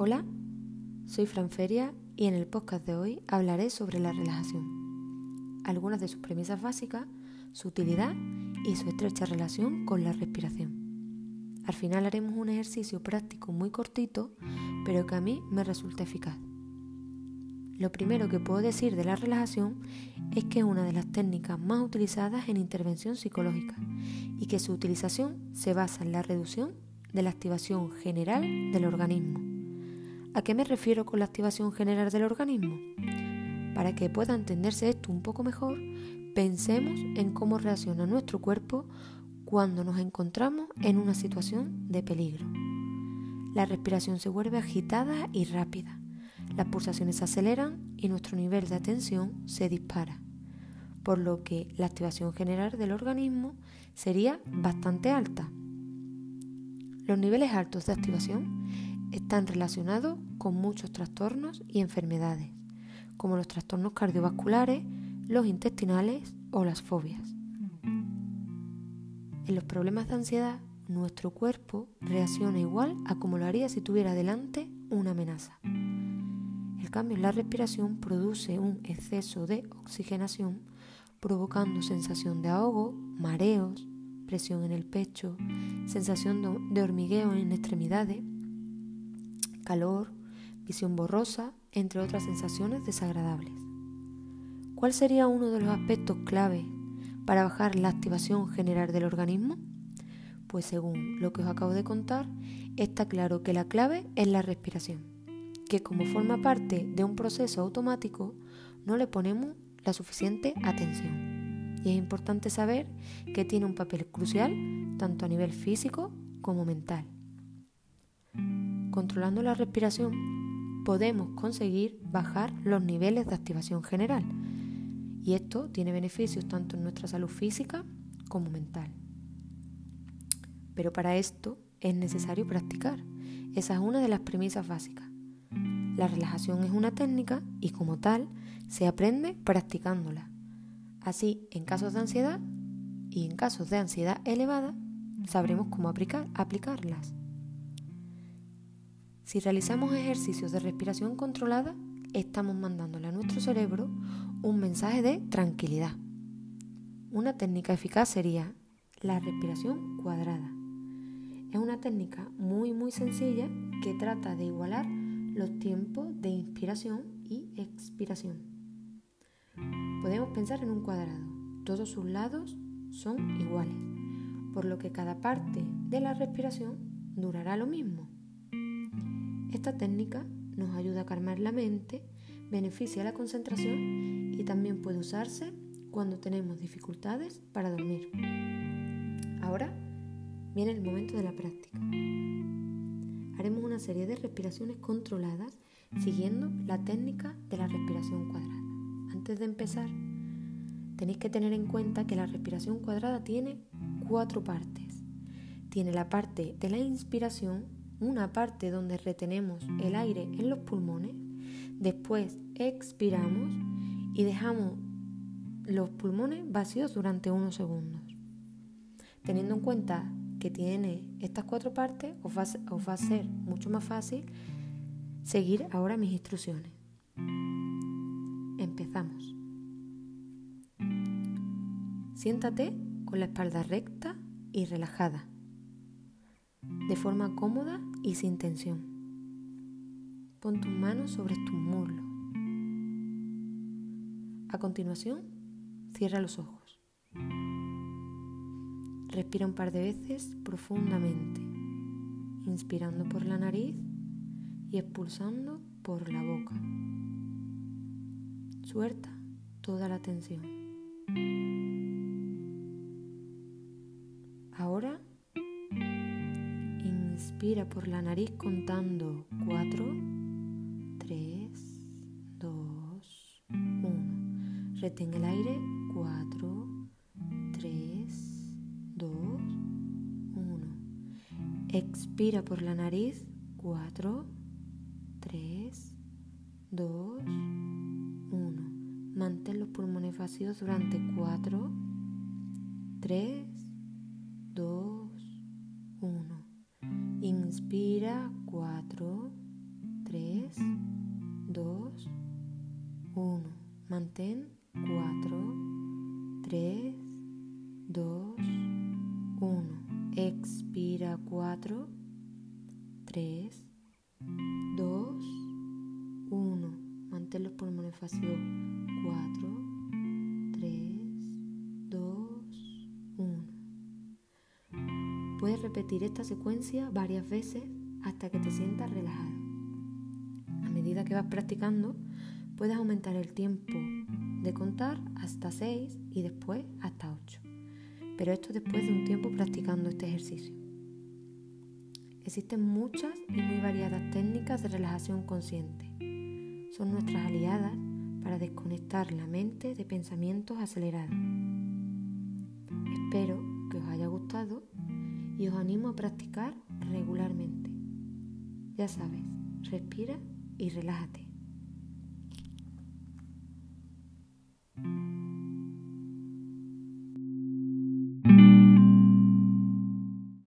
Hola, soy Fran Feria y en el podcast de hoy hablaré sobre la relajación, algunas de sus premisas básicas, su utilidad y su estrecha relación con la respiración. Al final haremos un ejercicio práctico muy cortito, pero que a mí me resulta eficaz. Lo primero que puedo decir de la relajación es que es una de las técnicas más utilizadas en intervención psicológica y que su utilización se basa en la reducción de la activación general del organismo. ¿A qué me refiero con la activación general del organismo? Para que pueda entenderse esto un poco mejor, pensemos en cómo reacciona nuestro cuerpo cuando nos encontramos en una situación de peligro. La respiración se vuelve agitada y rápida las pulsaciones se aceleran y nuestro nivel de atención se dispara, por lo que la activación general del organismo sería bastante alta. Los niveles altos de activación están relacionados con muchos trastornos y enfermedades, como los trastornos cardiovasculares, los intestinales o las fobias. En los problemas de ansiedad, nuestro cuerpo reacciona igual a como lo haría si tuviera delante una amenaza. El cambio en la respiración produce un exceso de oxigenación, provocando sensación de ahogo, mareos, presión en el pecho, sensación de hormigueo en extremidades, calor, visión borrosa, entre otras sensaciones desagradables. ¿Cuál sería uno de los aspectos clave para bajar la activación general del organismo? Pues según lo que os acabo de contar, está claro que la clave es la respiración que como forma parte de un proceso automático, no le ponemos la suficiente atención. Y es importante saber que tiene un papel crucial tanto a nivel físico como mental. Controlando la respiración podemos conseguir bajar los niveles de activación general. Y esto tiene beneficios tanto en nuestra salud física como mental. Pero para esto es necesario practicar. Esa es una de las premisas básicas. La relajación es una técnica y como tal se aprende practicándola. Así, en casos de ansiedad y en casos de ansiedad elevada, sabremos cómo aplicar, aplicarlas. Si realizamos ejercicios de respiración controlada, estamos mandándole a nuestro cerebro un mensaje de tranquilidad. Una técnica eficaz sería la respiración cuadrada. Es una técnica muy muy sencilla que trata de igualar los tiempos de inspiración y expiración. Podemos pensar en un cuadrado. Todos sus lados son iguales, por lo que cada parte de la respiración durará lo mismo. Esta técnica nos ayuda a calmar la mente, beneficia la concentración y también puede usarse cuando tenemos dificultades para dormir. Ahora viene el momento de la práctica haremos una serie de respiraciones controladas siguiendo la técnica de la respiración cuadrada. Antes de empezar, tenéis que tener en cuenta que la respiración cuadrada tiene cuatro partes. Tiene la parte de la inspiración, una parte donde retenemos el aire en los pulmones, después expiramos y dejamos los pulmones vacíos durante unos segundos. Teniendo en cuenta que tiene estas cuatro partes, os va, va a ser mucho más fácil seguir ahora mis instrucciones. Empezamos. Siéntate con la espalda recta y relajada, de forma cómoda y sin tensión. Pon tus manos sobre tus muslos. A continuación, cierra los ojos. Respira un par de veces profundamente, inspirando por la nariz y expulsando por la boca. Suelta toda la tensión. Ahora inspira por la nariz contando 4, 3, 2, 1. Retén el aire 4, 3, 2, 1. Expira por la nariz. 4, 3, 2, 1. Mantén los pulmones vacíos durante 4, 3, 2, 1. Inspira 4, 3, 2, 1. Mantén 4, 3, 2, 1. Expira 4, 3, 2, 1. Mantén los pulmones vacíos 4, 3, 2, Puedes repetir esta secuencia varias veces hasta que te sientas relajado. A medida que vas practicando, puedes aumentar el tiempo de contar hasta 6 y después hasta 8. Pero esto después de un tiempo practicando este ejercicio. Existen muchas y muy variadas técnicas de relajación consciente. Son nuestras aliadas para desconectar la mente de pensamientos acelerados. Espero que os haya gustado y os animo a practicar regularmente. Ya sabes, respira y relájate.